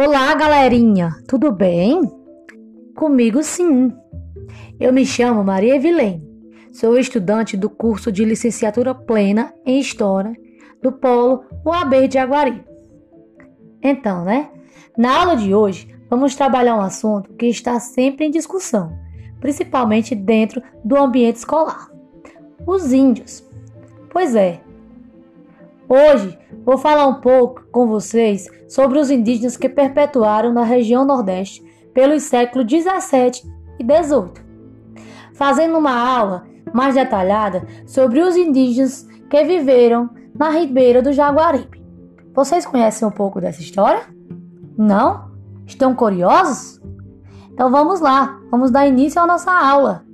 Olá, galerinha, tudo bem? Comigo sim. Eu me chamo Maria Evilene, sou estudante do curso de licenciatura plena em História do Polo UAB de Aguari. Então, né? Na aula de hoje, vamos trabalhar um assunto que está sempre em discussão, principalmente dentro do ambiente escolar: os índios. Pois é, Hoje vou falar um pouco com vocês sobre os indígenas que perpetuaram na região Nordeste pelos séculos 17 e 18, fazendo uma aula mais detalhada sobre os indígenas que viveram na ribeira do Jaguaribe. Vocês conhecem um pouco dessa história? Não? Estão curiosos? Então vamos lá, vamos dar início à nossa aula.